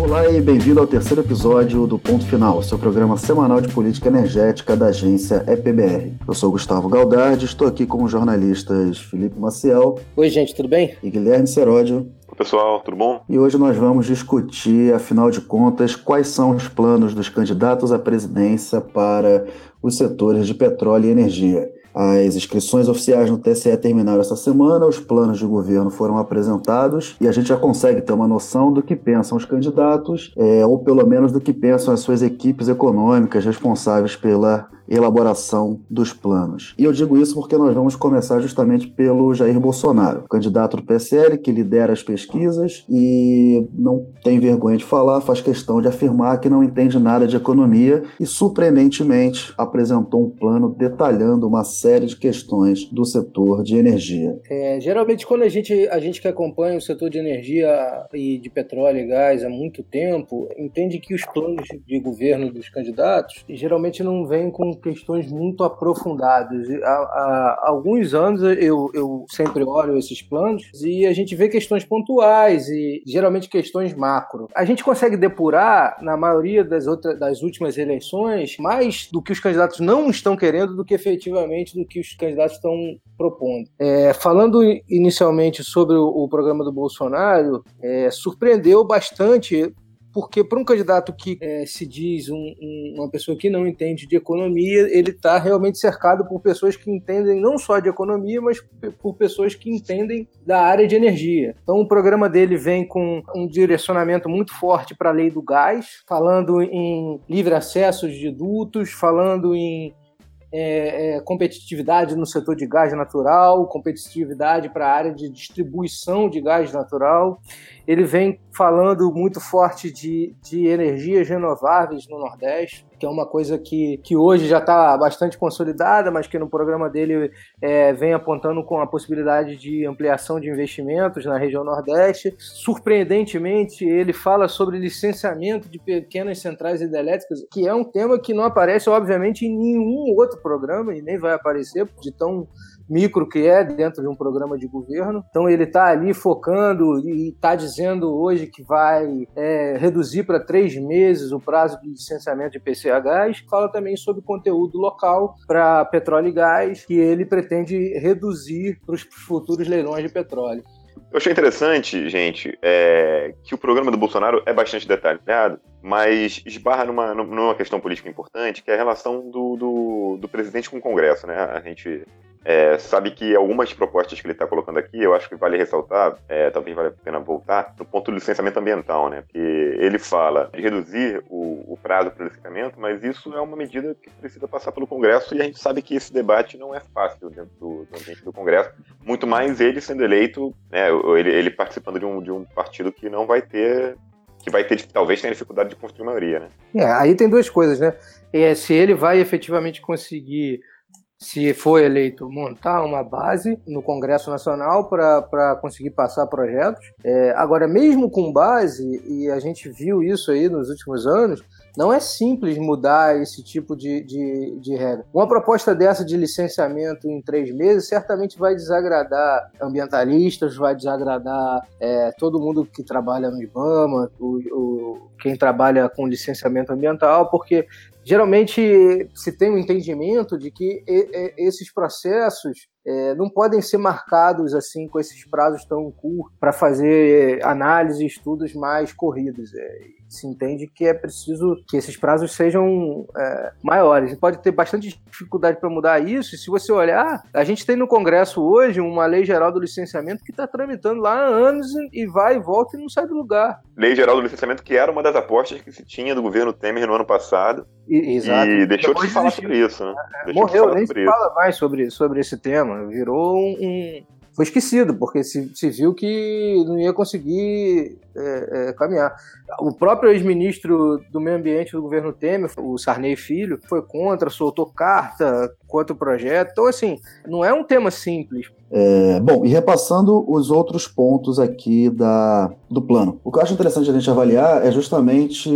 Olá e bem-vindo ao terceiro episódio do Ponto Final, seu programa semanal de política energética da agência EPBR. Eu sou Gustavo Galdardi, estou aqui com os jornalistas Felipe Maciel. Oi, gente, tudo bem? E Guilherme Seródio. Pessoal, tudo bom? E hoje nós vamos discutir, afinal de contas, quais são os planos dos candidatos à presidência para os setores de petróleo e energia. As inscrições oficiais no TSE terminaram essa semana, os planos de governo foram apresentados e a gente já consegue ter uma noção do que pensam os candidatos, é, ou pelo menos do que pensam as suas equipes econômicas responsáveis pela elaboração dos planos. E eu digo isso porque nós vamos começar justamente pelo Jair Bolsonaro, candidato do PSL, que lidera as pesquisas e não tem vergonha de falar, faz questão de afirmar que não entende nada de economia e, surpreendentemente, apresentou um plano detalhando uma série de questões do setor de energia. É, geralmente, quando a gente, a gente que acompanha o setor de energia e de petróleo e gás há muito tempo, entende que os planos de governo dos candidatos geralmente não vêm com questões muito aprofundadas. Há, há alguns anos eu, eu sempre olho esses planos e a gente vê questões pontuais e geralmente questões macro. A gente consegue depurar, na maioria das, outras, das últimas eleições, mais do que os candidatos não estão querendo do que efetivamente do que os candidatos estão propondo. É, falando inicialmente sobre o, o programa do Bolsonaro, é, surpreendeu bastante porque para um candidato que é, se diz um, um, uma pessoa que não entende de economia, ele está realmente cercado por pessoas que entendem não só de economia, mas por pessoas que entendem da área de energia. Então o programa dele vem com um direcionamento muito forte para a lei do gás, falando em livre acesso de dutos, falando em é, é, competitividade no setor de gás natural, competitividade para a área de distribuição de gás natural. Ele vem falando muito forte de, de energias renováveis no Nordeste, que é uma coisa que, que hoje já está bastante consolidada, mas que no programa dele é, vem apontando com a possibilidade de ampliação de investimentos na região Nordeste. Surpreendentemente, ele fala sobre licenciamento de pequenas centrais hidrelétricas, que é um tema que não aparece, obviamente, em nenhum outro programa e nem vai aparecer, de tão micro que é dentro de um programa de governo. Então ele está ali focando e está dizendo hoje que vai é, reduzir para três meses o prazo de licenciamento de PCA gás. Fala também sobre conteúdo local para petróleo e gás que ele pretende reduzir para os futuros leilões de petróleo. Eu achei interessante, gente, é, que o programa do Bolsonaro é bastante detalhado, mas esbarra numa, numa questão política importante, que é a relação do, do, do presidente com o Congresso. Né? A gente é, sabe que algumas propostas que ele está colocando aqui, eu acho que vale ressaltar, é, talvez vale a pena voltar, no ponto do licenciamento ambiental, né? Porque ele fala de reduzir o, o prazo para o licenciamento, mas isso é uma medida que precisa passar pelo Congresso e a gente sabe que esse debate não é fácil dentro do, do ambiente do Congresso, muito mais ele sendo eleito, né, ele, ele participando de um, de um partido que não vai ter que vai ter, talvez tenha dificuldade de construir maioria, né? É, aí tem duas coisas, né? É, se ele vai efetivamente conseguir se for eleito, montar uma base no Congresso Nacional para conseguir passar projetos. É, agora, mesmo com base, e a gente viu isso aí nos últimos anos, não é simples mudar esse tipo de, de, de, regra. Uma proposta dessa de licenciamento em três meses certamente vai desagradar ambientalistas, vai desagradar é, todo mundo que trabalha no IBAMA, o, o, quem trabalha com licenciamento ambiental, porque geralmente se tem um entendimento de que esses processos é, não podem ser marcados assim com esses prazos tão curtos para fazer análise e estudos mais corridos. É, se entende que é preciso que esses prazos sejam é, maiores. Pode ter bastante dificuldade para mudar isso, e se você olhar, a gente tem no Congresso hoje uma lei geral do licenciamento que está tramitando lá há anos e vai e volta e não sai do lugar. Lei geral do licenciamento, que era uma das apostas que se tinha do governo Temer no ano passado. E, exato. E deixou de falar sobre isso, né? Deixou Morreu, nem se fala mais sobre, sobre esse tema. Virou um, foi esquecido, porque se, se viu que não ia conseguir é, é, caminhar. O próprio ex-ministro do Meio Ambiente do governo Temer, o Sarney Filho, foi contra, soltou carta contra o projeto. Então, assim, não é um tema simples. É, bom, e repassando os outros pontos aqui da, do plano. O que eu acho interessante a gente avaliar é justamente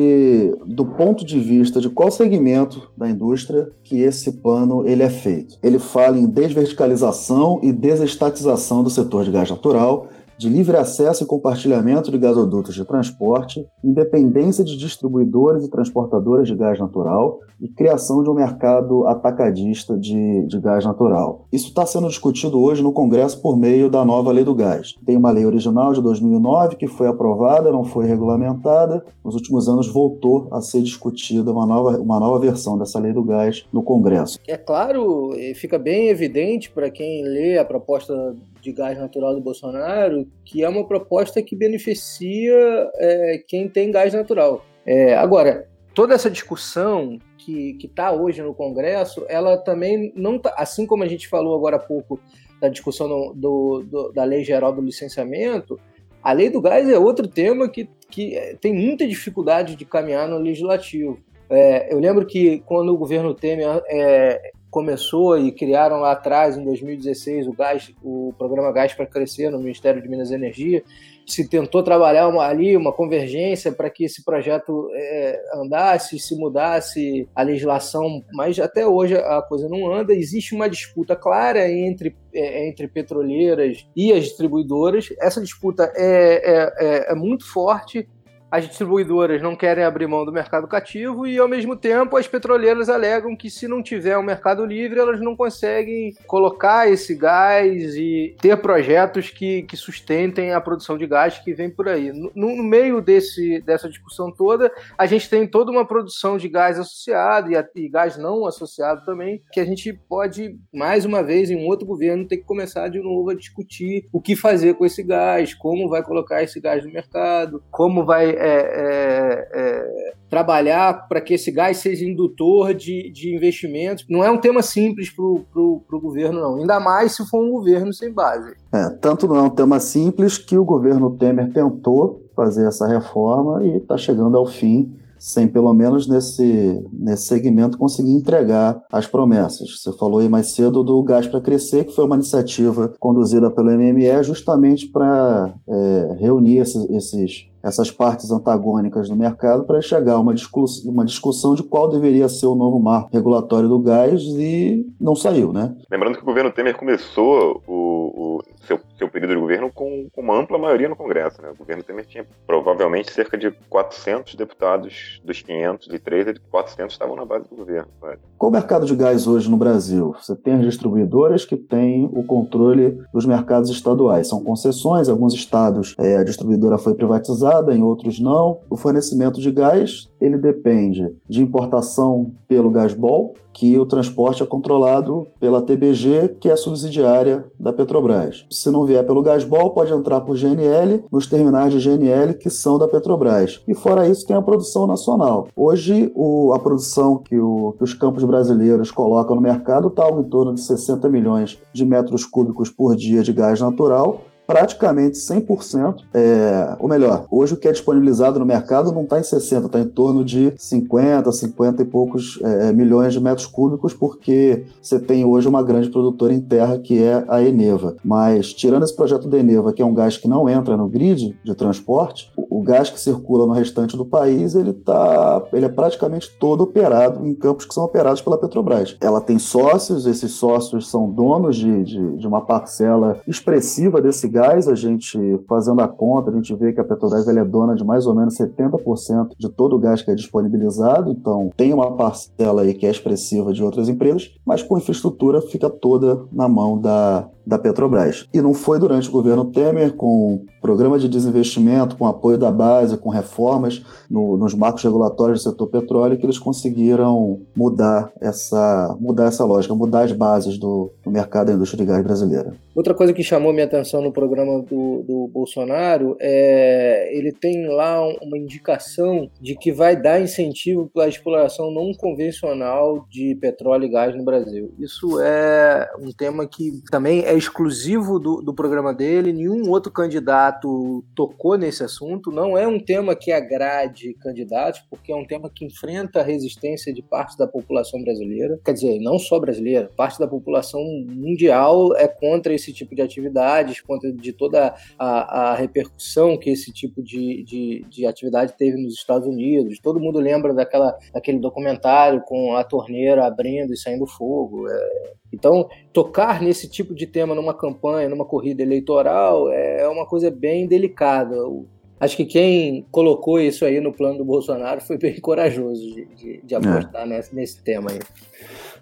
do ponto de vista de qual segmento da indústria que esse plano ele é feito. Ele fala em desverticalização e desestatização do setor de gás natural, de livre acesso e compartilhamento de gasodutos de transporte, independência de distribuidores e transportadores de gás natural e criação de um mercado atacadista de, de gás natural. Isso está sendo discutido hoje no Congresso por meio da nova Lei do Gás. Tem uma lei original de 2009 que foi aprovada, não foi regulamentada. Nos últimos anos voltou a ser discutida uma nova, uma nova versão dessa Lei do Gás no Congresso. É claro, fica bem evidente para quem lê a proposta de gás natural do Bolsonaro, que é uma proposta que beneficia é, quem tem gás natural. É, agora, toda essa discussão que está hoje no Congresso, ela também não tá, assim como a gente falou agora há pouco da discussão do, do, do, da lei geral do licenciamento, a lei do gás é outro tema que, que tem muita dificuldade de caminhar no legislativo. É, eu lembro que quando o governo Temer é, começou e criaram lá atrás, em 2016, o gás, o programa Gás para Crescer no Ministério de Minas e Energia, se tentou trabalhar uma, ali uma convergência para que esse projeto é, andasse, se mudasse a legislação, mas até hoje a coisa não anda. Existe uma disputa clara entre, é, entre petroleiras e as distribuidoras. Essa disputa é, é, é, é muito forte as distribuidoras não querem abrir mão do mercado cativo e, ao mesmo tempo, as petroleiras alegam que, se não tiver um mercado livre, elas não conseguem colocar esse gás e ter projetos que, que sustentem a produção de gás que vem por aí. No, no meio desse, dessa discussão toda, a gente tem toda uma produção de gás associado e, e gás não associado também, que a gente pode, mais uma vez, em um outro governo, ter que começar de novo a discutir o que fazer com esse gás, como vai colocar esse gás no mercado, como vai é, é, é, trabalhar para que esse gás seja indutor de, de investimentos. Não é um tema simples para o governo, não. Ainda mais se for um governo sem base. É, tanto não é um tema simples que o governo Temer tentou fazer essa reforma e está chegando ao fim sem pelo menos nesse, nesse segmento conseguir entregar as promessas. Você falou aí mais cedo do Gás para Crescer, que foi uma iniciativa conduzida pelo MME justamente para é, reunir esses, esses essas partes antagônicas do mercado para chegar a uma, discuss uma discussão de qual deveria ser o novo marco regulatório do gás e não saiu, né? Lembrando que o governo Temer começou o, o seu, seu período de governo com, com, uma ampla maioria no Congresso, né? O governo Temer tinha provavelmente cerca de 400 deputados dos 503, 400 estavam na base do governo. Qual o mercado de gás hoje no Brasil? Você tem as distribuidoras que têm o controle dos mercados estaduais. São concessões, alguns estados é, a distribuidora foi privatizada, em outros não. O fornecimento de gás ele depende de importação pelo Gasbol, que o transporte é controlado pela TBG, que é subsidiária da Petrobras. Se não vier pelo Gasbol, pode entrar por GNL nos terminais de GNL que são da Petrobras. E fora isso, tem a produção nacional. Hoje, o, a produção que, o, que os campos brasileiros colocam no mercado está em torno de 60 milhões de metros cúbicos por dia de gás natural, praticamente 100%, é, ou melhor, hoje o que é disponibilizado no mercado não está em 60, está em torno de 50, 50 e poucos é, milhões de metros cúbicos, porque você tem hoje uma grande produtora em terra que é a Eneva. Mas, tirando esse projeto da Eneva, que é um gás que não entra no grid de transporte, o, o gás que circula no restante do país, ele, tá, ele é praticamente todo operado em campos que são operados pela Petrobras. Ela tem sócios, esses sócios são donos de, de, de uma parcela expressiva desse gás, a gente, fazendo a conta, a gente vê que a Petrobras é dona de mais ou menos 70% de todo o gás que é disponibilizado, então tem uma parcela aí que é expressiva de outras empresas, mas com infraestrutura fica toda na mão da, da Petrobras. E não foi durante o governo Temer, com programa de desinvestimento, com apoio da base, com reformas no, nos marcos regulatórios do setor petróleo, que eles conseguiram mudar essa, mudar essa lógica, mudar as bases do, do mercado da indústria de gás brasileira. Outra coisa que chamou minha atenção no programa do, do Bolsonaro, é, ele tem lá uma indicação de que vai dar incentivo para a exploração não convencional de petróleo e gás no Brasil. Isso é um tema que também é exclusivo do, do programa dele, nenhum outro candidato tocou nesse assunto, não é um tema que agrade candidatos, porque é um tema que enfrenta a resistência de parte da população brasileira, quer dizer, não só brasileira, parte da população mundial é contra esse tipo de atividades, contra de toda a, a repercussão que esse tipo de, de, de, atividade teve nos Estados Unidos. Todo mundo lembra daquela, daquele documentário com a torneira abrindo e saindo fogo. É, então, tocar nesse tipo de tema numa campanha, numa corrida eleitoral, é uma coisa bem delicada. Acho que quem colocou isso aí no plano do Bolsonaro foi bem corajoso de, de, de apostar é. nesse, nesse tema aí.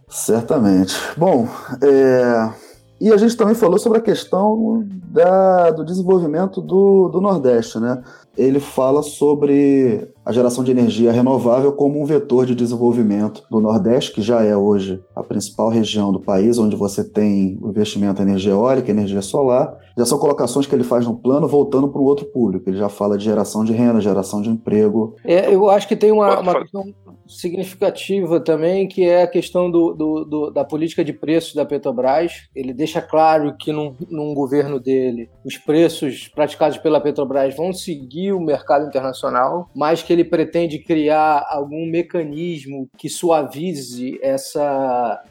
Certamente. Bom, é... e a gente também falou sobre a questão da, do desenvolvimento do, do Nordeste, né? ele fala sobre a geração de energia renovável como um vetor de desenvolvimento do Nordeste, que já é hoje a principal região do país, onde você tem investimento em energia eólica, energia solar. Já são colocações que ele faz no plano voltando para o outro público. Ele já fala de geração de renda, geração de emprego. É, eu acho que tem uma, uma questão significativa também, que é a questão do, do, do, da política de preços da Petrobras. Ele deixa claro que num, num governo dele os preços praticados pela Petrobras vão seguir o mercado internacional, mas que ele pretende criar algum mecanismo que suavize essa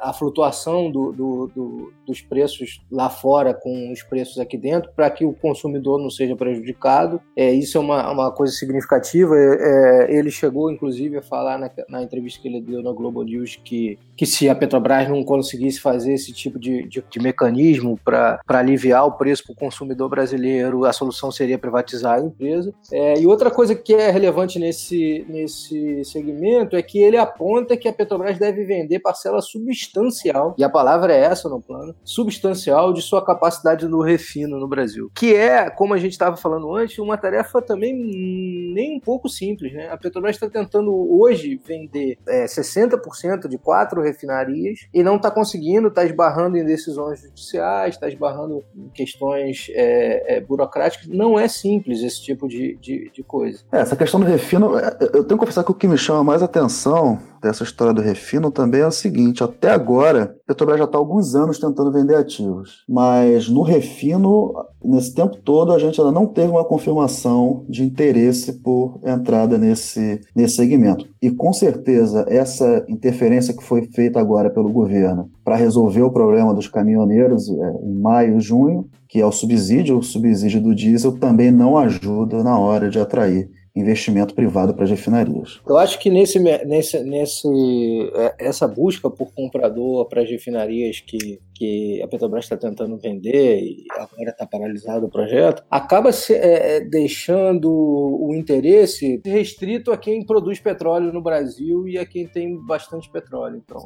a flutuação do, do, do, dos preços lá fora com os preços aqui dentro para que o consumidor não seja prejudicado. É, isso é uma, uma coisa significativa. É, é, ele chegou, inclusive, a falar na, na, entrevista que ele deu na Globo News que, que se a Petrobras não conseguisse fazer esse tipo de, de, de mecanismo para aliviar o preço para o consumidor brasileiro, a solução seria privatizar a empresa. É, e outra coisa que é relevante nesse, nesse segmento é que ele aponta que a Petrobras deve vender parcelas substancial, e a palavra é essa no plano, substancial de sua capacidade no refino no Brasil. Que é, como a gente estava falando antes, uma tarefa também nem um pouco simples. Né? A Petrobras está tentando hoje vender é, 60% de quatro refinarias e não está conseguindo, está esbarrando em decisões judiciais, está esbarrando em questões é, é, burocráticas. Não é simples esse tipo de, de, de coisa. É, essa questão do refino, é, eu tenho que confessar que o que me chama mais atenção dessa história do refino também é o seguinte: até agora, Petrobras já está há alguns anos tentando vender ativos, mas no refino, nesse tempo todo, a gente ainda não teve uma confirmação de interesse por entrada nesse, nesse segmento. E com certeza, essa interferência que foi feita agora pelo governo para resolver o problema dos caminhoneiros é, em maio, junho, que é o subsídio, o subsídio do diesel, também não ajuda na hora de atrair investimento privado para as refinarias. Eu acho que nesse, nesse, nesse, é, essa busca por comprador para as refinarias que, que a Petrobras está tentando vender e agora está paralisado o projeto, acaba se, é, é, deixando o interesse restrito a quem produz petróleo no Brasil e a quem tem bastante petróleo. Então,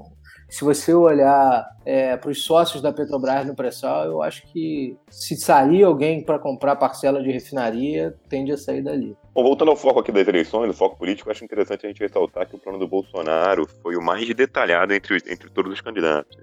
se você olhar é, para os sócios da Petrobras no pré-sal, eu acho que se sair alguém para comprar parcela de refinaria, tende a sair dali. Bom, voltando ao foco aqui das eleições, o foco político, acho interessante a gente ressaltar que o plano do Bolsonaro foi o mais detalhado entre, entre todos os candidatos.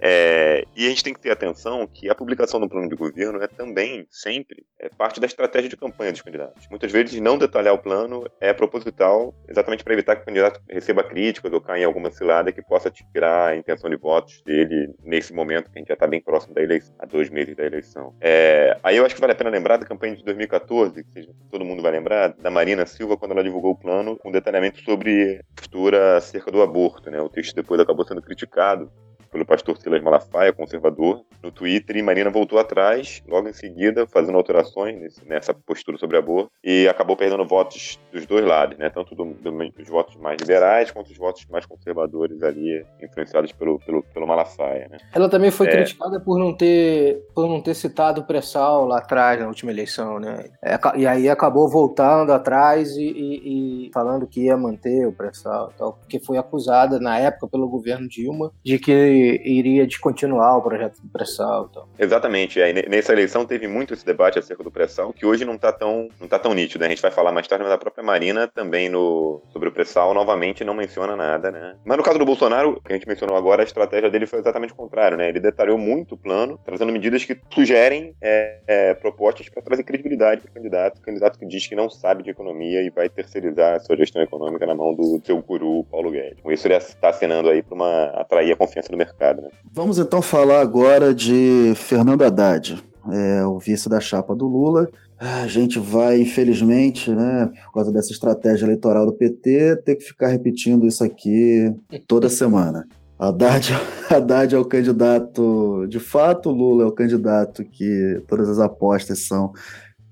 É, e a gente tem que ter atenção que a publicação do plano de governo é também, sempre, é parte da estratégia de campanha dos candidatos. Muitas vezes, não detalhar o plano é proposital, exatamente para evitar que o candidato receba críticas ou caia em alguma cilada que possa tirar a intenção de votos dele nesse momento, que a gente já está bem próximo da eleição, há dois meses da eleição. É, aí eu acho que vale a pena lembrar da campanha de 2014, que todo mundo vai lembrar, da Marina Silva, quando ela divulgou o plano, com detalhamento sobre postura acerca do aborto. Né? O texto depois acabou sendo criticado pelo pastor Silas Malafaia, conservador, no Twitter, e Marina voltou atrás, logo em seguida, fazendo alterações nessa postura sobre aborto, e acabou perdendo votos dos dois lados, né? Tanto do, do, dos votos mais liberais quanto dos votos mais conservadores ali, influenciados pelo, pelo, pelo Malafaia, né? Ela também foi é... criticada por não ter por não ter citado o pré-sal lá atrás, na última eleição, né? É, e aí acabou voltando atrás e, e, e falando que ia manter o pré-sal, porque foi acusada na época pelo governo Dilma de que iria descontinuar o projeto do pré-sal. Então. Exatamente. É, nessa eleição teve muito esse debate acerca do pré-sal, que hoje não está tão, não tá tão nítido. Né? A gente vai falar mais tarde, mas a própria Marina também no, sobre o pré-sal novamente não menciona nada. Né? Mas no caso do Bolsonaro, que a gente mencionou agora, a estratégia dele foi exatamente o contrário. Né? Ele detalhou muito o plano, trazendo medidas que sugerem é, é, propostas para trazer credibilidade para o candidato. Candidato que diz que não sabe de economia e vai terceirizar a sua gestão econômica na mão do seu guru, Paulo Guedes. Com isso, ele está acenando aí para atrair a confiança do mercado. Né? Vamos então falar agora de Fernando Haddad, é, o vice da chapa do Lula. A gente vai, infelizmente, né, por causa dessa estratégia eleitoral do PT, ter que ficar repetindo isso aqui toda semana. Haddad, Haddad é o candidato de fato, Lula é o candidato que todas as apostas são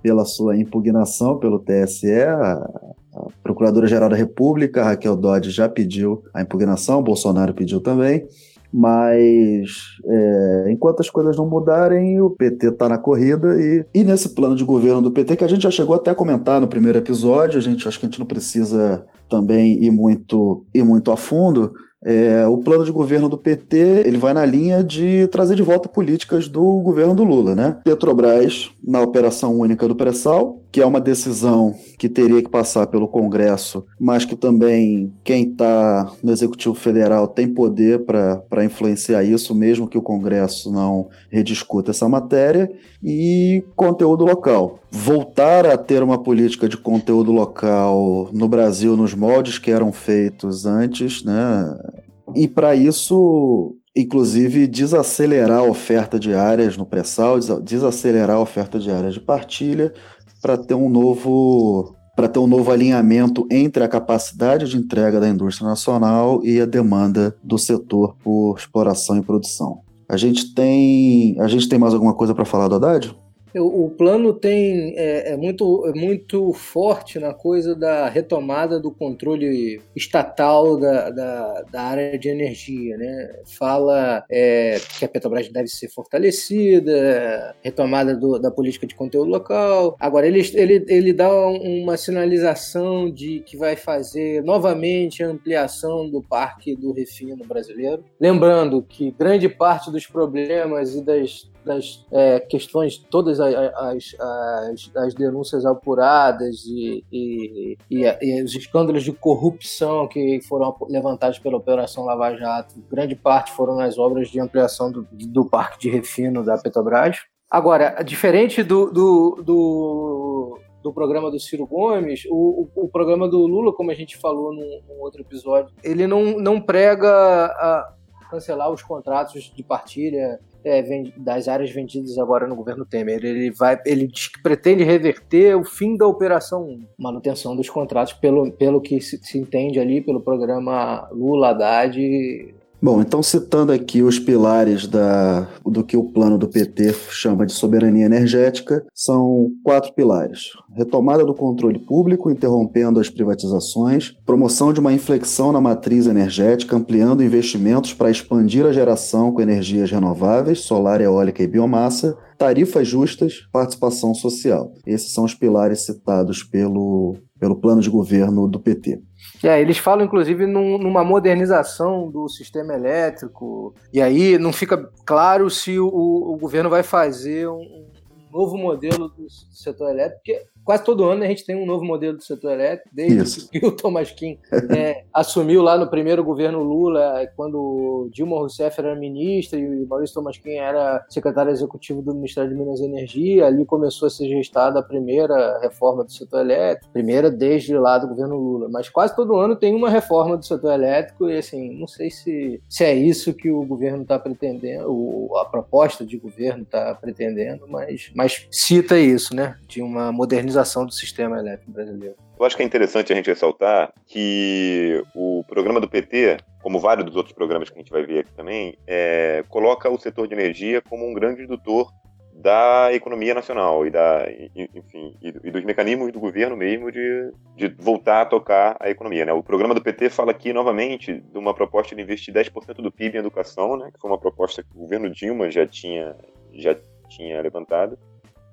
pela sua impugnação pelo TSE. A, a Procuradora-Geral da República, Raquel Dodge, já pediu a impugnação, Bolsonaro pediu também. Mas é, enquanto as coisas não mudarem, o PT está na corrida e, e nesse plano de governo do PT, que a gente já chegou até a comentar no primeiro episódio, a gente acho que a gente não precisa também ir muito, ir muito a fundo, é, o plano de governo do PT ele vai na linha de trazer de volta políticas do governo do Lula, né? Petrobras na operação única do pré-sal, que é uma decisão que teria que passar pelo Congresso, mas que também quem está no Executivo Federal tem poder para influenciar isso, mesmo que o Congresso não rediscuta essa matéria, e conteúdo local. Voltar a ter uma política de conteúdo local no Brasil nos moldes que eram feitos antes, né? E para isso, inclusive, desacelerar a oferta de áreas no pré-sal, desacelerar a oferta de áreas de partilha, para ter um novo para ter um novo alinhamento entre a capacidade de entrega da indústria nacional e a demanda do setor por exploração e produção. A gente tem, a gente tem mais alguma coisa para falar do Haddad? O plano tem é, é, muito, é muito forte na coisa da retomada do controle estatal da, da, da área de energia. Né? Fala é, que a Petrobras deve ser fortalecida, retomada do, da política de conteúdo local. Agora, ele, ele, ele dá uma sinalização de que vai fazer novamente a ampliação do parque do refino brasileiro. Lembrando que grande parte dos problemas e das das é, questões, todas as, as, as, denúncias apuradas e, e, e, e, os escândalos de corrupção que foram levantados pela Operação Lava Jato, grande parte foram nas obras de ampliação do, do parque de refino da Petrobras. Agora, diferente do, do, do do programa do Ciro Gomes, o, o, o, programa do Lula, como a gente falou num, num outro episódio, ele não, não prega a cancelar os contratos de partilha é, das áreas vendidas agora no governo Temer. Ele vai, ele diz que pretende reverter o fim da operação manutenção dos contratos pelo, pelo que se, se entende ali pelo programa Lula Haddad Bom, então citando aqui os pilares da, do que o plano do PT chama de soberania energética, são quatro pilares: retomada do controle público, interrompendo as privatizações, promoção de uma inflexão na matriz energética, ampliando investimentos para expandir a geração com energias renováveis, solar, eólica e biomassa, tarifas justas, participação social. Esses são os pilares citados pelo, pelo plano de governo do PT. É, eles falam, inclusive, num, numa modernização do sistema elétrico, e aí não fica claro se o, o governo vai fazer um, um novo modelo do setor elétrico, porque quase todo ano a gente tem um novo modelo do setor elétrico, desde Isso. que o Thomas Kim é, assumiu lá no primeiro governo Lula, quando Dilma Rousseff era ministra e o Maurício Thomas Kim era secretário executivo do Ministério de Minas e Energia, ali começou a ser gestada a primeira reforma do setor elétrico, primeira desde lá do governo Lula, mas quase todo ano tem uma reforma do setor elétrico e assim, não sei se, se é isso que o governo está pretendendo, a proposta de governo está pretendendo, mas, mas cita isso, né, de uma modernização modernização do sistema elétrico brasileiro. Eu acho que é interessante a gente ressaltar que o programa do PT, como vários dos outros programas que a gente vai ver aqui também, é, coloca o setor de energia como um grande indutor da economia nacional e da, enfim, e dos mecanismos do governo mesmo de, de voltar a tocar a economia. Né? O programa do PT fala aqui novamente de uma proposta de investir 10% do PIB em educação, né? que foi uma proposta que o governo Dilma já tinha, já tinha levantado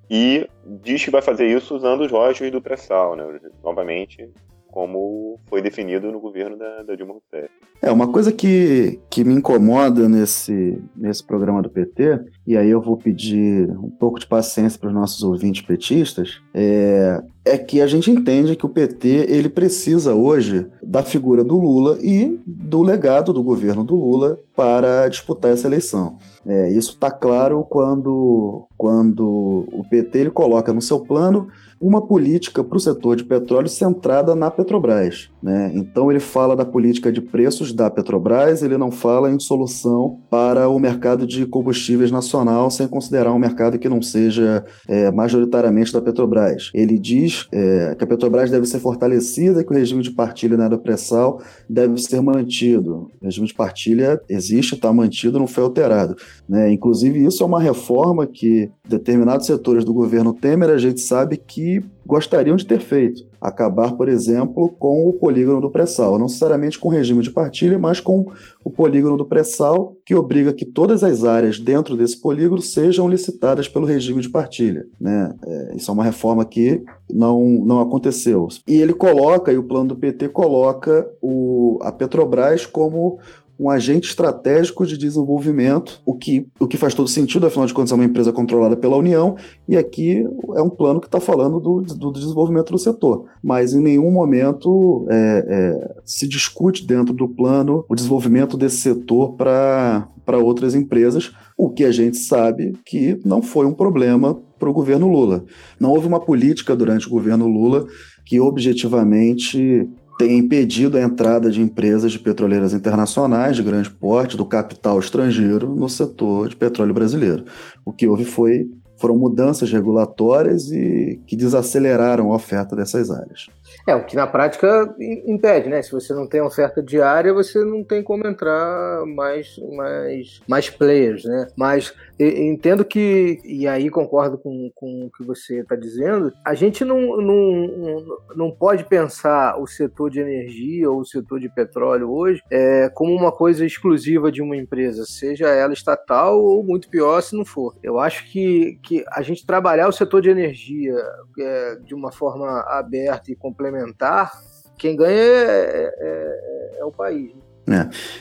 e diz que vai fazer isso usando os royalties do pré-sal, né? novamente como foi definido no governo da, da Dilma Rousseff. É, uma coisa que, que me incomoda nesse, nesse programa do PT, e aí eu vou pedir um pouco de paciência para os nossos ouvintes petistas, é, é que a gente entende que o PT ele precisa hoje da figura do Lula e do legado do governo do Lula para disputar essa eleição. É, isso está claro quando, quando o PT ele coloca no seu plano uma política para o setor de petróleo centrada na Petrobras. Né? Então ele fala da política de preços da Petrobras, ele não fala em solução para o mercado de combustíveis nacional, sem considerar um mercado que não seja é, majoritariamente da Petrobras. Ele diz é, que a Petrobras deve ser fortalecida, que o regime de partilha na pré-sal deve ser mantido. O regime de partilha existe, está mantido, não foi alterado. Né? Inclusive, isso é uma reforma que determinados setores do governo Temer a gente sabe que gostariam de ter feito. Acabar, por exemplo, com o polígono do pré-sal, não necessariamente com o regime de partilha, mas com o polígono do pré-sal, que obriga que todas as áreas dentro desse polígono sejam licitadas pelo regime de partilha. Né? É, isso é uma reforma que não, não aconteceu. E ele coloca, e o plano do PT coloca o, a Petrobras como um agente estratégico de desenvolvimento, o que, o que faz todo sentido, afinal de contas é uma empresa controlada pela União, e aqui é um plano que está falando do, do, desenvolvimento do setor. Mas em nenhum momento é, é, se discute dentro do plano o desenvolvimento desse setor para outras empresas, o que a gente sabe que não foi um problema para o governo Lula. Não houve uma política durante o governo Lula que objetivamente tem impedido a entrada de empresas de petroleiras internacionais de grande porte, do capital estrangeiro, no setor de petróleo brasileiro. O que houve foi, foram mudanças regulatórias e que desaceleraram a oferta dessas áreas. É, o que na prática impede, né? Se você não tem oferta diária, você não tem como entrar mais, mais, mais players, né? Mas entendo que, e aí concordo com, com o que você está dizendo, a gente não, não, não pode pensar o setor de energia ou o setor de petróleo hoje é, como uma coisa exclusiva de uma empresa, seja ela estatal ou muito pior se não for. Eu acho que, que a gente trabalhar o setor de energia é, de uma forma aberta e complementar, quem ganha é, é, é o país. Né?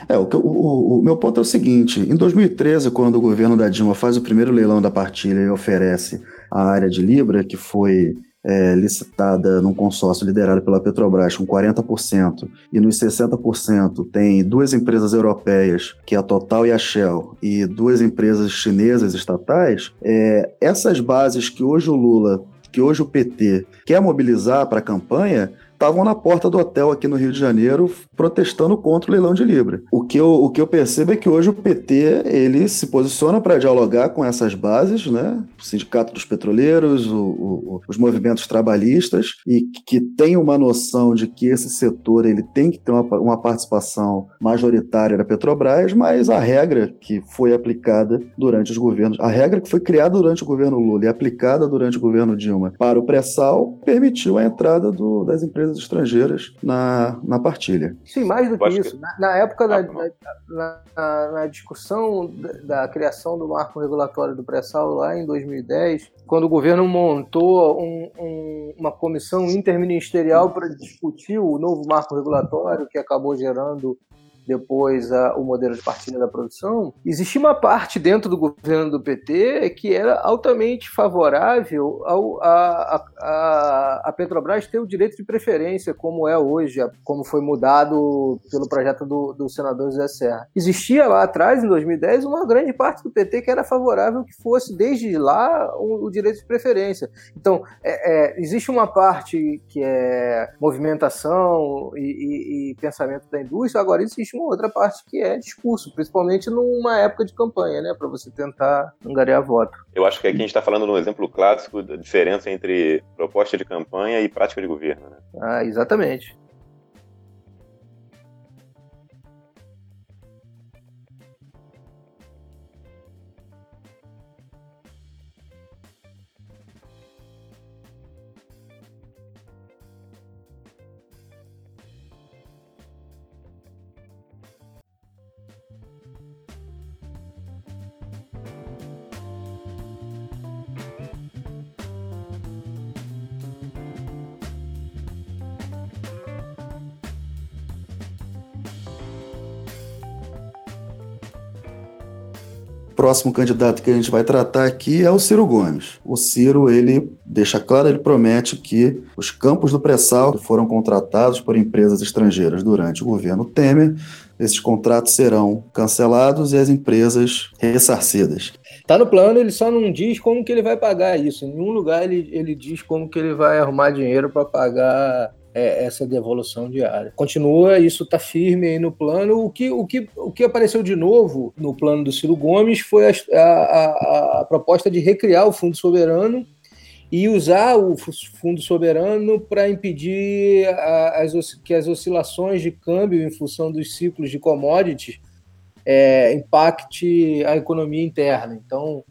É, o, o, o, meu ponto é o seguinte: em 2013, quando o governo da Dilma faz o primeiro leilão da partilha e oferece a área de Libra, que foi é, licitada num consórcio liderado pela Petrobras com 40%, e nos 60% tem duas empresas europeias, que é a Total e a Shell, e duas empresas chinesas estatais, é, essas bases que hoje o Lula que hoje o PT quer mobilizar para a campanha estavam na porta do hotel aqui no Rio de Janeiro protestando contra o leilão de Libra. O que eu, o que eu percebo é que hoje o PT ele se posiciona para dialogar com essas bases, né? o Sindicato dos Petroleiros, o, o, os movimentos trabalhistas, e que tem uma noção de que esse setor ele tem que ter uma, uma participação majoritária da Petrobras, mas a regra que foi aplicada durante os governos, a regra que foi criada durante o governo Lula e aplicada durante o governo Dilma para o pré-sal permitiu a entrada do, das empresas empresas estrangeiras na, na partilha. Sim, mais do que isso. Que... Na, na, época da, na, na, na, discussão da, da, criação do marco regulatório do pré-sal lá em 2010, quando o governo montou um, um, uma comissão interministerial para discutir o novo marco regulatório que acabou gerando depois a, o modelo de partilha da produção, existia uma parte dentro do governo do PT que era altamente favorável ao, a, a, a Petrobras ter o direito de preferência, como é hoje, como foi mudado pelo projeto do, do senador José Serra. Existia lá atrás, em 2010, uma grande parte do PT que era favorável que fosse, desde lá, o, o direito de preferência. Então, é, é, existe uma parte que é movimentação e, e, e pensamento da indústria, agora existe existe uma outra parte que é discurso, principalmente numa época de campanha, né, para você tentar angariar voto. Eu acho que aqui a gente está falando de um exemplo clássico da diferença entre proposta de campanha e prática de governo. Né? Ah, exatamente. Próximo candidato que a gente vai tratar aqui é o Ciro Gomes. O Ciro, ele deixa claro, ele promete que os campos do pré-sal foram contratados por empresas estrangeiras durante o governo Temer, esses contratos serão cancelados e as empresas ressarcidas. Está no plano, ele só não diz como que ele vai pagar isso. Em nenhum lugar ele, ele diz como que ele vai arrumar dinheiro para pagar é, essa devolução diária. Continua, isso está firme aí no plano. O que, o, que, o que apareceu de novo no plano do Ciro Gomes foi a, a, a proposta de recriar o Fundo Soberano e usar o Fundo Soberano para impedir as, que as oscilações de câmbio em função dos ciclos de commodities é, impacte a economia interna. Então,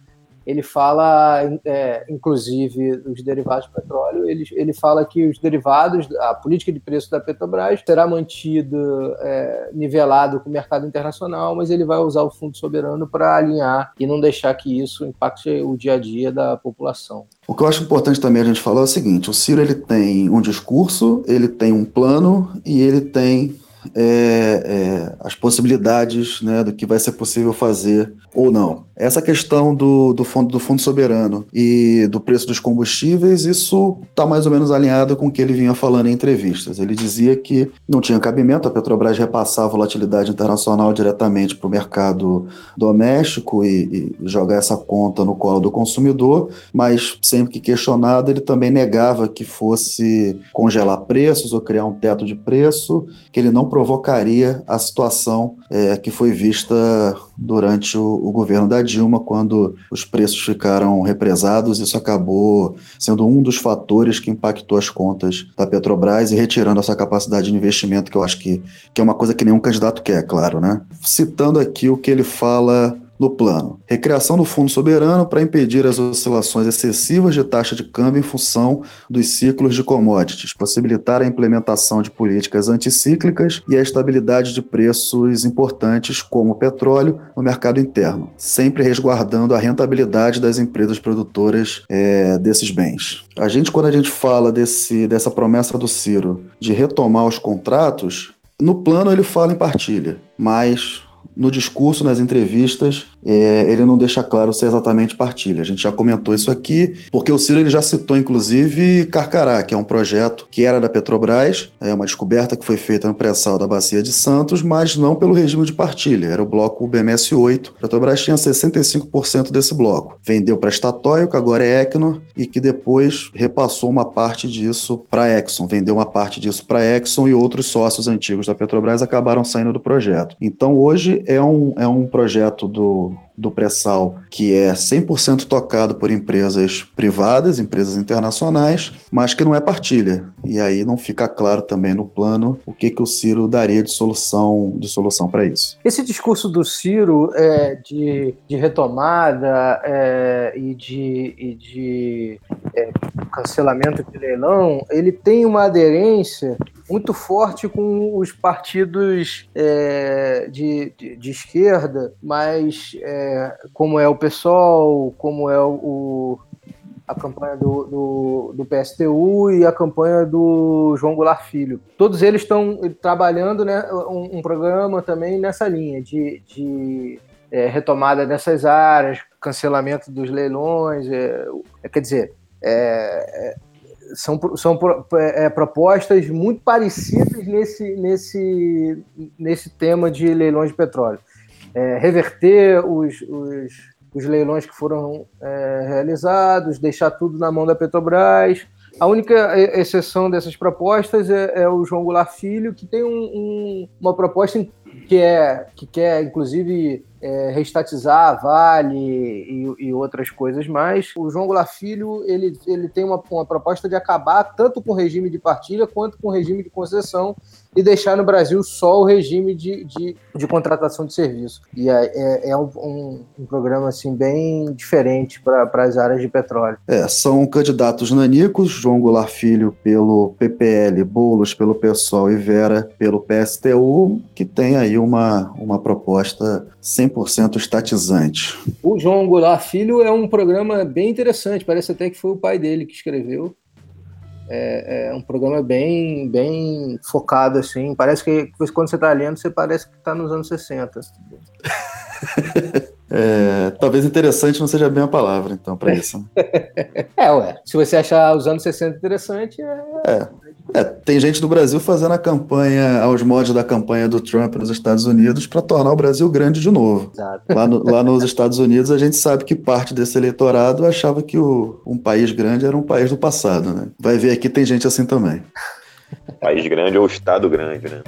ele fala, é, inclusive, dos derivados de petróleo, ele, ele fala que os derivados, a política de preço da Petrobras será mantida é, nivelado com o mercado internacional, mas ele vai usar o fundo soberano para alinhar e não deixar que isso impacte o dia a dia da população. O que eu acho importante também a gente falar é o seguinte: o Ciro ele tem um discurso, ele tem um plano e ele tem é, é, as possibilidades né, do que vai ser possível fazer ou não. Essa questão do, do, fundo, do fundo soberano e do preço dos combustíveis, isso está mais ou menos alinhado com o que ele vinha falando em entrevistas. Ele dizia que não tinha cabimento a Petrobras repassar a volatilidade internacional diretamente para o mercado doméstico e, e jogar essa conta no colo do consumidor, mas sempre que questionado, ele também negava que fosse congelar preços ou criar um teto de preço, que ele não provocaria a situação é, que foi vista durante o, o, governo da Dilma, quando os preços ficaram represados. Isso acabou sendo um dos fatores que impactou as contas da Petrobras e retirando essa capacidade de investimento, que eu acho que, que é uma coisa que nenhum candidato quer, claro, né? Citando aqui o que ele fala no plano. Recriação do Fundo Soberano para impedir as oscilações excessivas de taxa de câmbio em função dos ciclos de commodities, possibilitar a implementação de políticas anticíclicas e a estabilidade de preços importantes, como o petróleo, no mercado interno, sempre resguardando a rentabilidade das empresas produtoras é, desses bens. A gente, quando a gente fala desse, dessa promessa do Ciro de retomar os contratos, no plano ele fala em partilha, mas no discurso, nas entrevistas, é, ele não deixa claro se é exatamente partilha. A gente já comentou isso aqui, porque o Ciro ele já citou, inclusive, Carcará, que é um projeto que era da Petrobras, é uma descoberta que foi feita no pré-sal da Bacia de Santos, mas não pelo regime de partilha. Era o bloco BMS-8. A Petrobras tinha 65% desse bloco. Vendeu para a Statoil, que agora é Equinor, e que depois repassou uma parte disso para Exxon. Vendeu uma parte disso para Exxon e outros sócios antigos da Petrobras acabaram saindo do projeto. Então, hoje é um, é um projeto do home. Do pré-sal que é 100% tocado por empresas privadas, empresas internacionais, mas que não é partilha. E aí não fica claro também no plano o que, que o Ciro daria de solução de solução para isso. Esse discurso do Ciro é, de, de retomada é, e de, e de é, cancelamento de leilão, ele tem uma aderência muito forte com os partidos é, de, de, de, esquerda, mas é, como é o PSOL, como é o, a campanha do, do, do, PSTU e a campanha do João Goulart Filho. Todos eles estão trabalhando né, um, um programa também nessa linha de, de é, retomada dessas áreas, cancelamento dos leilões, é, quer dizer, é, é são, são é, propostas muito parecidas nesse, nesse, nesse tema de leilões de petróleo. É, reverter os, os, os, leilões que foram é, realizados, deixar tudo na mão da Petrobras. A única exceção dessas propostas é, é o João Goulart Filho, que tem um, um, uma proposta que é que quer, inclusive, é, reestatizar a Vale e, e, outras coisas mais. O João Goulart Filho ele, ele tem uma, uma proposta de acabar tanto com o regime de partilha quanto com o regime de concessão e deixar no Brasil só o regime de, de, de contratação de serviço. E é, é, é um, um, um, programa assim bem diferente para as áreas de petróleo. É, são candidatos nanicos, João Goulart Filho pelo PPL, Boulos pelo PSOL e Vera pelo PSTU, que tem aí uma, uma proposta 100% estatizante. O João Goulart Filho é um programa bem interessante, parece até que foi o pai dele que escreveu. É, é um programa bem, bem focado, assim. Parece que quando você está lendo, você parece que está nos anos 60. é, talvez interessante não seja bem a palavra, então, para isso. é, ué. Se você achar os anos 60 interessante, é... é. É, tem gente do Brasil fazendo a campanha, aos modos da campanha do Trump nos Estados Unidos, para tornar o Brasil grande de novo. Lá, no, lá, nos Estados Unidos, a gente sabe que parte desse eleitorado achava que o, um país grande era um país do passado, né? Vai ver aqui, tem gente assim também. País grande ou Estado grande, né?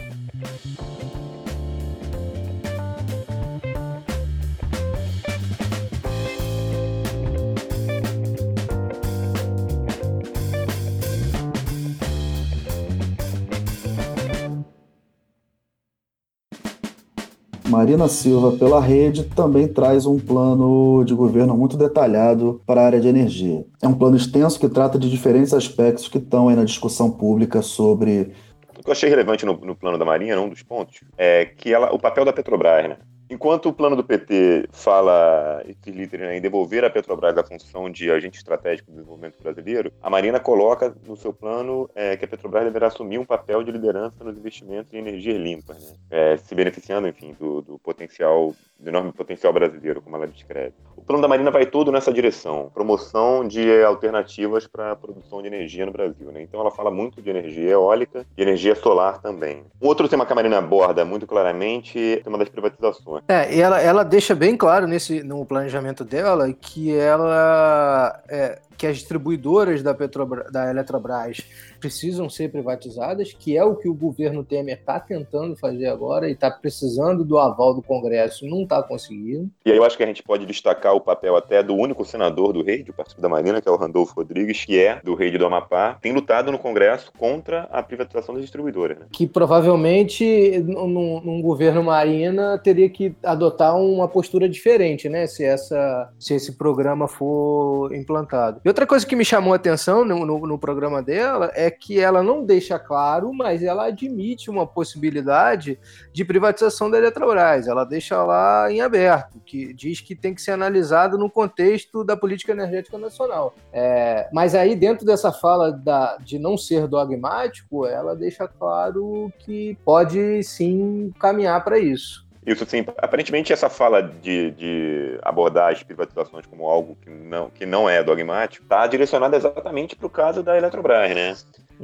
Marina Silva, pela rede, também traz um plano de governo muito detalhado para a área de energia. É um plano extenso que trata de diferentes aspectos que estão aí na discussão pública sobre. O que eu achei relevante no, no plano da Marinha, um dos pontos, é que ela, o papel da Petrobras, né? Enquanto o plano do PT fala, né, em devolver a Petrobras a função de agente estratégico do desenvolvimento brasileiro, a Marina coloca no seu plano é, que a Petrobras deverá assumir um papel de liderança nos investimentos em energias limpas, né? é, se beneficiando, enfim, do, do potencial do enorme potencial brasileiro, como ela descreve. O plano da Marina vai todo nessa direção, promoção de alternativas para a produção de energia no Brasil. Né? Então ela fala muito de energia eólica e energia solar também. Outro tema que a Marina aborda muito claramente é o tema das privatizações. É, e ela, ela deixa bem claro nesse, no planejamento dela que ela é, que as distribuidoras da, Petrobras, da Eletrobras precisam ser privatizadas, que é o que o governo Temer está tentando fazer agora e está precisando do aval do Congresso, não está conseguindo. E aí eu acho que a gente pode destacar o papel até do único senador do rei, do Partido da Marina, que é o Randolfo Rodrigues, que é do rei do Amapá, tem lutado no Congresso contra a privatização das distribuidoras. Né? Que provavelmente num, num, governo Marina teria que adotar uma postura diferente, né? Se, essa, se esse programa for implantado. E outra coisa que me chamou a atenção no, no, no, programa dela é que ela não deixa claro, mas ela admite uma possibilidade de privatização da Eletrobras. Ela deixa lá em aberto, que diz que tem que ser analisado no contexto da política energética nacional. É, mas aí, dentro dessa fala da, de não ser dogmático, ela deixa claro que pode sim caminhar para isso. Isso, sim. Aparentemente, essa fala de, de abordar as privatizações como algo que não, que não é dogmático está direcionada exatamente para o caso da Eletrobras, né?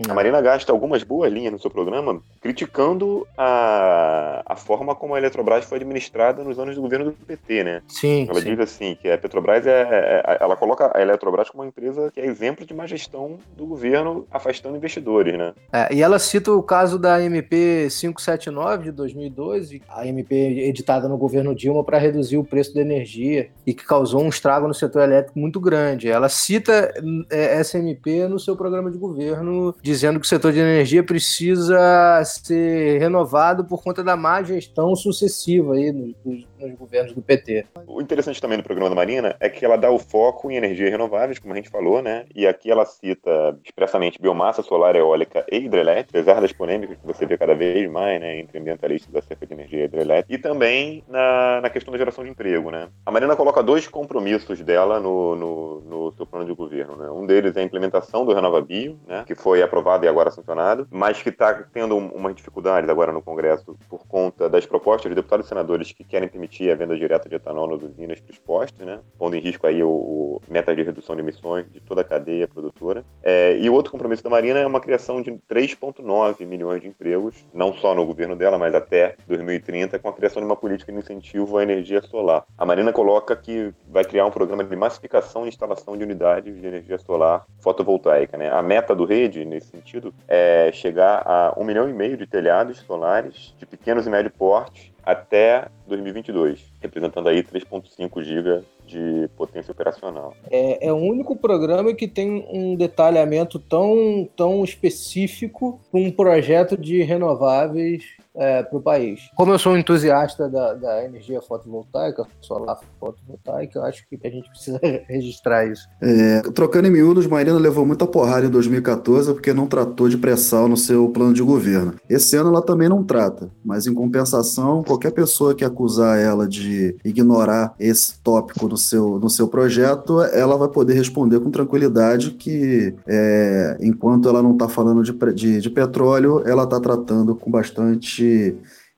A Marina gasta algumas boas linhas no seu programa criticando a, a forma como a Eletrobras foi administrada nos anos do governo do PT, né? Sim. Ela sim. diz assim que a Petrobras é, é, é, Ela coloca a Eletrobras como uma empresa que é exemplo de má gestão do governo afastando investidores, né? É, e ela cita o caso da MP 579 de 2012, a MP editada no governo Dilma para reduzir o preço da energia e que causou um estrago no setor elétrico muito grande. Ela cita é, essa MP no seu programa de governo dizendo que o setor de energia precisa ser renovado por conta da má gestão sucessiva aí nos governos do PT. O interessante também do programa da Marina é que ela dá o foco em energias renováveis, como a gente falou, né? E aqui ela cita expressamente biomassa solar, eólica e hidrelétrica, apesar das polêmicas que você vê cada vez mais, né, entre ambientalistas acerca de energia hidrelétrica, e também na, na questão da geração de emprego, né? A Marina coloca dois compromissos dela no, no, no seu plano de governo, né? Um deles é a implementação do RenovaBio, né? Que foi aprovado e agora sancionado, mas que está tendo uma dificuldade agora no Congresso por conta das propostas de deputados e senadores que querem permitir a venda direta de etanol nas usinas para os postos, né? Pondo em risco aí o, o meta de redução de emissões de toda a cadeia produtora. É, e o outro compromisso da Marina é uma criação de 3,9 milhões de empregos, não só no governo dela, mas até 2030, com a criação de uma política de incentivo à energia solar. A Marina coloca que vai criar um programa de massificação e instalação de unidades de energia solar fotovoltaica. Né? A meta do rede, nesse sentido, é chegar a um milhão e meio de telhados solares de pequenos e médio porte até 2022, representando aí 3,5 GB de potência operacional. É, é o único programa que tem um detalhamento tão, tão específico para um projeto de renováveis é, para o país. Como eu sou um entusiasta da, da, energia fotovoltaica, solar fotovoltaica, acho que a gente precisa registrar isso. É, trocando em miúdos, Marina levou muita porrada em 2014 porque não tratou de pré-sal no seu plano de governo. Esse ano ela também não trata, mas em compensação, qualquer pessoa que acusar ela de ignorar esse tópico no seu, no seu projeto, ela vai poder responder com tranquilidade que é, enquanto ela não está falando de, de, de petróleo, ela está tratando com bastante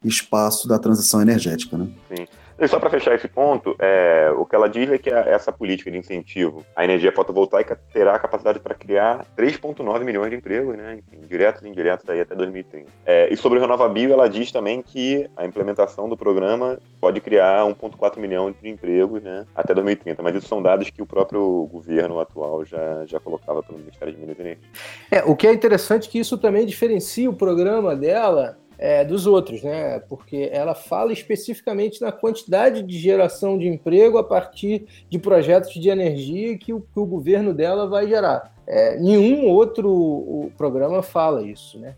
espaço da transição energética. Né? Sim. E só para fechar esse ponto, é, o que ela diz é que essa política de incentivo à energia fotovoltaica terá a capacidade para criar 3,9 milhões de empregos, né, enfim, diretos e indiretos aí até 2030. É, e sobre o Renovabil, ela diz também que a implementação do programa pode criar 1,4 milhão de empregos né, até 2030, mas isso são dados que o próprio governo atual já, já colocava pelo Ministério de Minas e Energia. É, o que é interessante é que isso também diferencia o programa dela é, dos outros, né? Porque ela fala especificamente na quantidade de geração de emprego a partir de projetos de energia que o, que o governo dela vai gerar. É, nenhum outro programa fala isso, né?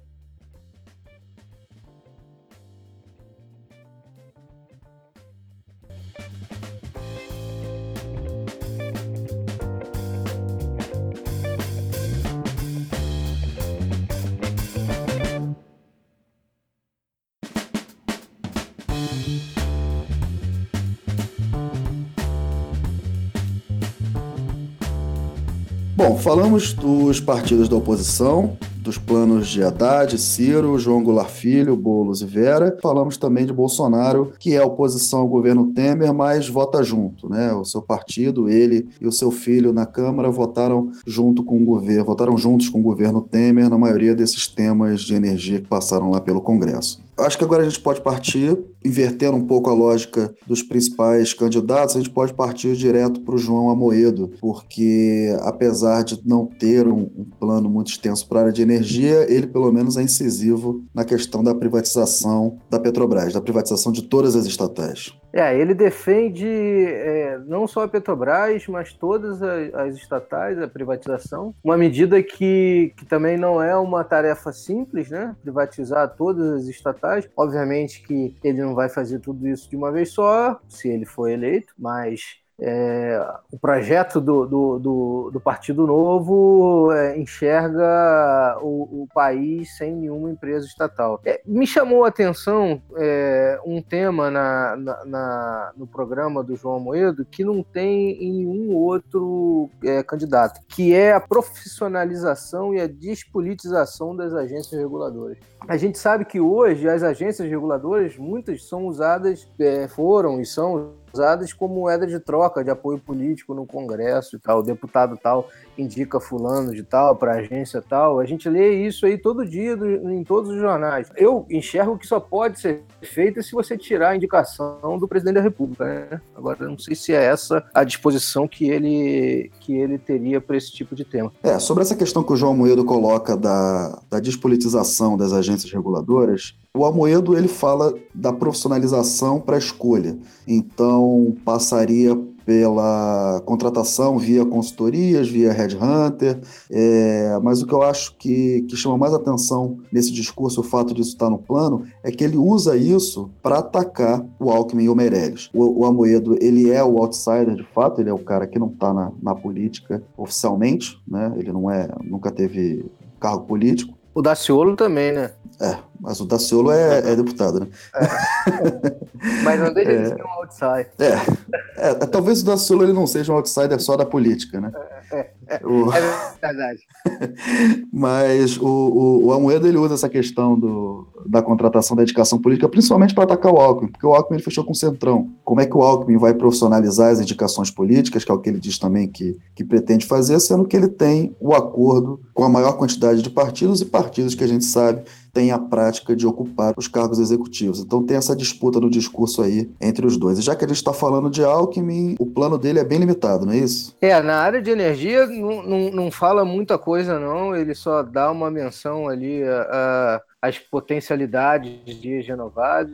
Bom, falamos dos partidos da oposição, dos planos de Haddad, Ciro, João Goulart Filho, Boulos e Vera. Falamos também de Bolsonaro, que é oposição ao governo Temer, mas vota junto, né? O seu partido, ele e o seu filho na Câmara votaram junto com o governo, votaram juntos com o governo Temer na maioria desses temas de energia que passaram lá pelo Congresso. Acho que agora a gente pode partir, invertendo um pouco a lógica dos principais candidatos, a gente pode partir direto para o João Amoedo, porque apesar de não ter um, um plano muito extenso para a área de energia, ele pelo menos é incisivo na questão da privatização da Petrobras, da privatização de todas as estatais. É, ele defende é, não só a Petrobras, mas todas as, as, estatais, a privatização. Uma medida que, que também não é uma tarefa simples, né? Privatizar todas as estatais. Obviamente que ele não vai fazer tudo isso de uma vez só, se ele for eleito, mas é, o projeto do, do, do, do Partido Novo é, enxerga o, o, país sem nenhuma empresa estatal. É, me chamou a atenção é, um tema na, na, na, no programa do João Moedo que não tem em nenhum outro é, candidato, que é a profissionalização e a despolitização das agências reguladoras. A gente sabe que hoje as agências reguladoras, muitas são usadas, é, foram e são usadas como moeda de troca de apoio político no Congresso e tal. O deputado tal indica fulano de tal para agência tal. A gente lê isso aí todo dia do, em todos os jornais. Eu enxergo que só pode ser feito se você tirar a indicação do presidente da República. Né? Agora, não sei se é essa a disposição que ele, que ele teria para esse tipo de tema. É, sobre essa questão que o João Moedo coloca da, da despolitização das agências reguladoras, o Amoedo ele fala da profissionalização para a escolha. Então, passaria pela contratação via consultorias, via headhunter, é, mas o que eu acho que, que chama mais atenção nesse discurso, o fato disso estar no plano, é que ele usa isso para atacar o Alckmin e o Meirelles. O, o Amoedo, ele é o outsider de fato, ele é o cara que não está na, na política oficialmente, né? ele não é, nunca teve cargo político. O Daciolo também, né? É, mas o Daciolo é, é deputado, né? É. Mas não deixa de ser um outsider. É. é. talvez o Daciolo ele não seja um outsider só da política, né? É, é, é, o... é verdade. Mas o, o, o Amoedo ele usa essa questão do, da contratação da indicação política principalmente para atacar o Alckmin, porque o Alckmin ele fechou com o Centrão. Como é que o Alckmin vai profissionalizar as indicações políticas, que é o que ele diz também que, que pretende fazer, sendo que ele tem o acordo com a maior quantidade de partidos e partidos que a gente sabe tem a prática de ocupar os cargos executivos. Então tem essa disputa no discurso aí entre os dois. E já que a gente está falando de Alckmin, o plano dele é bem limitado, não é isso? É, na área de energia não, não, não fala muita coisa, não. Ele só dá uma menção ali às potencialidades de renováveis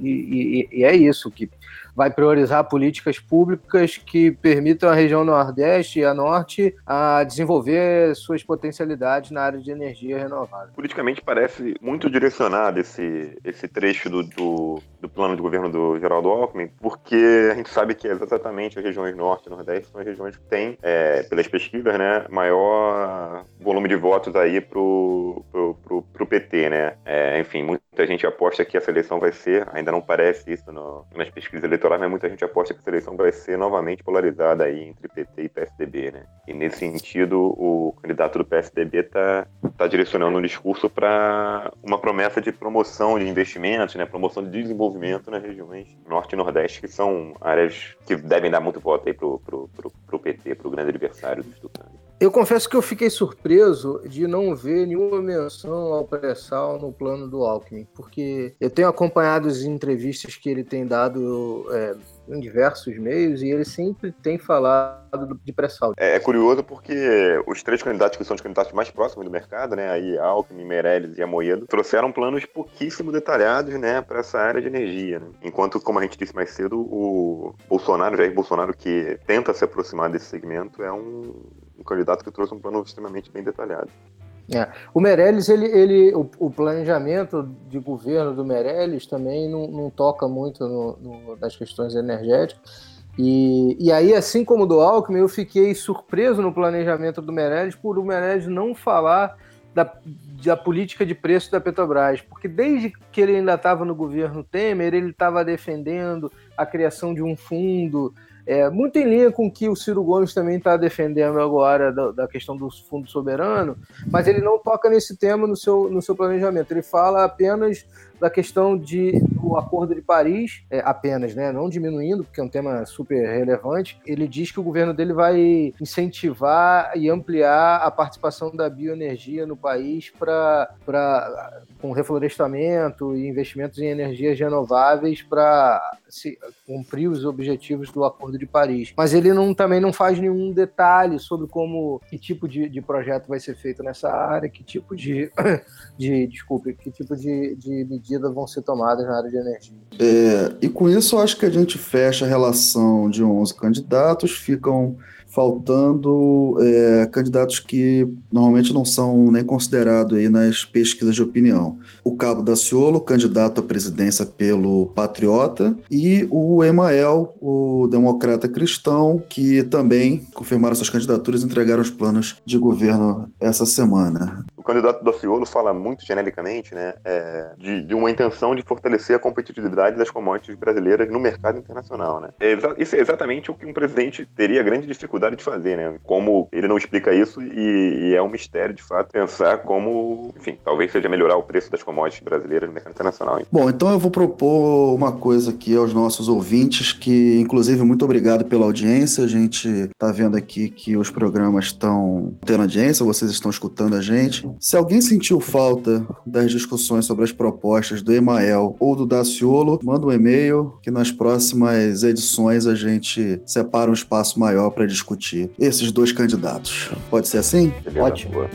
e, e, e, é isso que vai priorizar políticas públicas que permitam à região Nordeste e a Norte a desenvolver suas potencialidades na área de energia renovável. Politicamente parece muito direcionado esse, esse trecho do, do, do plano de governo do Geraldo Alckmin, porque a gente sabe que exatamente as regiões Norte e Nordeste são as regiões que têm, é, pelas pesquisas, né, maior volume de votos aí pro, pro, pro, pro PT, né? É, enfim, muita gente aposta que essa eleição vai ser, ainda não parece isso no, nas pesquisas eleitorais eleitorais, mas muita gente aposta que essa eleição vai ser novamente polarizada aí entre PT e PSDB, né? E nesse sentido, o candidato do PSDB está tá direcionando um discurso para uma promessa de promoção de investimentos, né? Promoção de desenvolvimento nas regiões norte e nordeste, que são áreas que devem dar muito voto aí pro, pro, pro, pro PT, pro grande adversário dos tucanos. Eu confesso que eu fiquei surpreso de não ver nenhuma menção ao pré-sal no plano do Alckmin, porque eu tenho acompanhado as entrevistas que ele tem dado é, em diversos meios e ele sempre tem falado de pré-sal. É, é, curioso porque os três candidatos que são os candidatos mais próximos do mercado, né, aí Alckmin, Meirelles e Amoedo, trouxeram planos pouquíssimo detalhados, né, para essa área de energia. Né? Enquanto, como a gente disse mais cedo, o Bolsonaro, Jair Bolsonaro, que tenta se aproximar desse segmento, é um um candidato que trouxe um plano extremamente bem detalhado. É. O Meirelles, ele, ele, o, o, planejamento de governo do Meirelles também não, não toca muito no, no, nas questões energéticas. E, e aí, assim como do Alckmin, eu fiquei surpreso no planejamento do Meirelles por o Meirelles não falar da, da política de preço da Petrobras, porque desde que ele ainda estava no governo Temer, ele estava defendendo a criação de um fundo é, muito em linha com o que o Ciro Gomes também está defendendo agora da, da, questão do fundo soberano, mas ele não toca nesse tema no seu, no seu planejamento. Ele fala apenas da questão de, do Acordo de Paris, é, apenas, né, não diminuindo, porque é um tema super relevante. Ele diz que o governo dele vai incentivar e ampliar a participação da bioenergia no país para com reflorestamento e investimentos em energias renováveis para cumprir os objetivos do Acordo de Paris. Mas ele não, também não faz nenhum detalhe sobre como que tipo de, de projeto vai ser feito nessa área, que tipo de, de desculpe, que tipo de, de medidas vão ser tomadas na área de energia. É, e com isso, eu acho que a gente fecha a relação de 11 candidatos, ficam faltando é, candidatos que normalmente não são nem considerados aí nas pesquisas de opinião. O Cabo Daciolo, candidato à presidência pelo Patriota, e o Emael, o democrata cristão, que também confirmaram suas candidaturas e entregaram os planos de governo essa semana. Candidato Daciolo fala muito genericamente né, é, de, de, uma intenção de fortalecer a competitividade das commodities brasileiras no mercado internacional. Né? É, isso é exatamente o que um presidente teria grande dificuldade de fazer, né? Como ele não explica isso e, e, é um mistério, de fato, pensar como, enfim, talvez seja melhorar o preço das commodities brasileiras no mercado internacional. Hein? Bom, então eu vou propor uma coisa aqui aos nossos ouvintes, que, inclusive, muito obrigado pela audiência. A gente tá vendo aqui que os programas estão tendo audiência, vocês estão escutando a gente. Se alguém sentiu falta das discussões sobre as propostas do Emael ou do Daciolo, manda um e-mail que nas próximas edições a gente separa um espaço maior para discutir esses dois candidatos. Pode ser assim? Ótimo.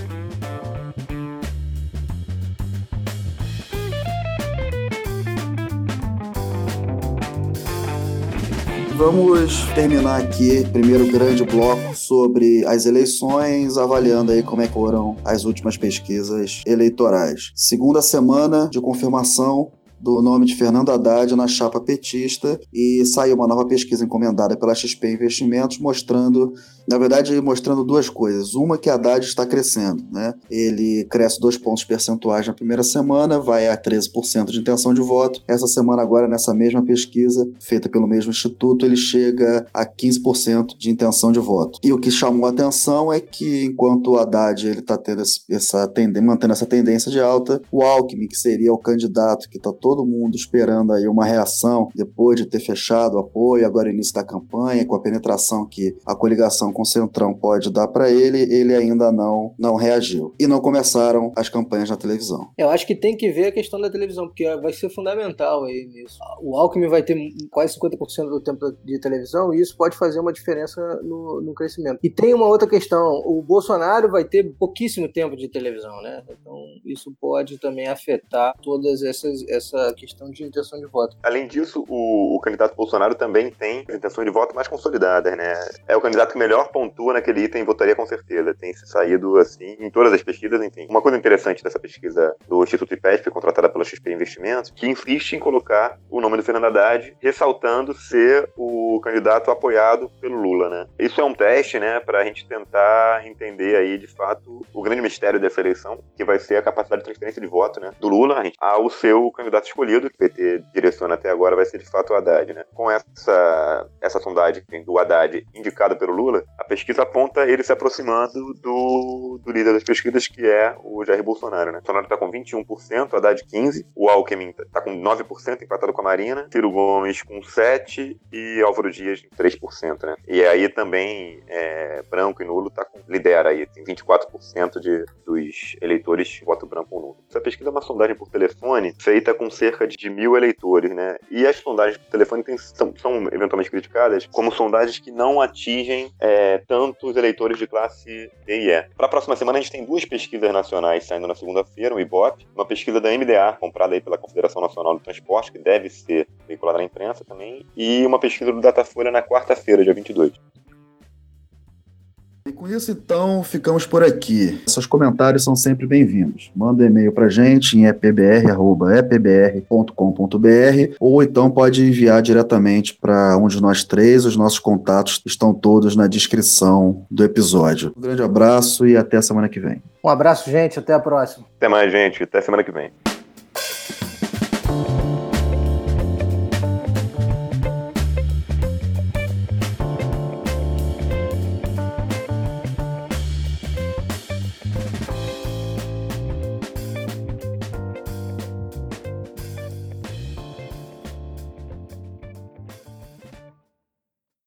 Vamos terminar aqui primeiro grande bloco sobre as eleições, avaliando aí como é que foram as últimas pesquisas eleitorais. Segunda semana de confirmação do nome de Fernando Haddad na chapa petista e saiu uma nova pesquisa encomendada pela XP Investimentos mostrando na verdade, mostrando duas coisas. Uma que Haddad está crescendo, né? Ele cresce dois pontos percentuais na primeira semana, vai a 13% de intenção de voto. Essa semana, agora, nessa mesma pesquisa, feita pelo mesmo instituto, ele chega a 15% de intenção de voto. E o que chamou a atenção é que, enquanto o Haddad ele está tendo essa tendência, mantendo essa tendência de alta, o Alckmin, que seria o candidato que está todo mundo esperando aí uma reação depois de ter fechado o apoio, agora início da campanha, com a penetração que a coligação com o Centrão pode dar para ele, ele ainda não, não reagiu. E não começaram as campanhas na televisão. Eu acho que tem que ver a questão da televisão, porque vai ser fundamental aí nisso. O Alckmin vai ter quase 50% do tempo de televisão e isso pode fazer uma diferença no, no crescimento. E tem uma outra questão: o Bolsonaro vai ter pouquíssimo tempo de televisão, né? Então isso pode também afetar todas essas essa questão de intenção de voto. Além disso, o, o candidato Bolsonaro também tem intenções de voto mais consolidadas, né? É o candidato que melhor pontua naquele item, votaria com certeza. Tem se saído assim em todas as pesquisas, enfim. Uma coisa interessante dessa pesquisa do Instituto IPESP, contratada pela XP Investimentos, que insiste em colocar o nome do Fernando Haddad, ressaltando ser o candidato apoiado pelo Lula, né? Isso é um teste, né, para a gente tentar entender aí, de fato, o grande mistério dessa eleição, que vai ser a capacidade de transferência de voto, né, do Lula ao seu candidato escolhido, que o PT direciona até agora, vai ser de fato o Haddad. Né? Com essa, essa sondagem do Haddad indicada pelo Lula, a pesquisa aponta ele se aproximando do, do líder das pesquisas, que é o Jair Bolsonaro. Né? Bolsonaro está com 21%, o Haddad 15%, o Alckmin está com 9%, empatado com a Marina, Ciro Gomes com 7% e Álvaro Dias 3%. Né? E aí também é, branco e nulo tá com, lidera aí, tem 24% de, dos eleitores voto branco ou nulo. Essa pesquisa é uma sondagem por telefone feita com cerca de mil eleitores, né? E as sondagens por telefone tem, são, são, eventualmente criticadas como sondagens que não atingem é, tantos eleitores de classe D e E. Para a próxima semana a gente tem duas pesquisas nacionais saindo na segunda-feira, um Ibope, uma pesquisa da MDA, comprada aí pela Confederação Nacional do Transporte, que deve ser veiculada na imprensa também, e uma pesquisa do Datafolha na quarta-feira, dia 22. E com isso, então, ficamos por aqui. Seus comentários são sempre bem-vindos. Manda um e-mail para gente em epbr.epbr.com.br ou então pode enviar diretamente para um de nós três. Os nossos contatos estão todos na descrição do episódio. Um grande abraço e até a semana que vem. Um abraço, gente. Até a próxima. Até mais, gente. Até semana que vem.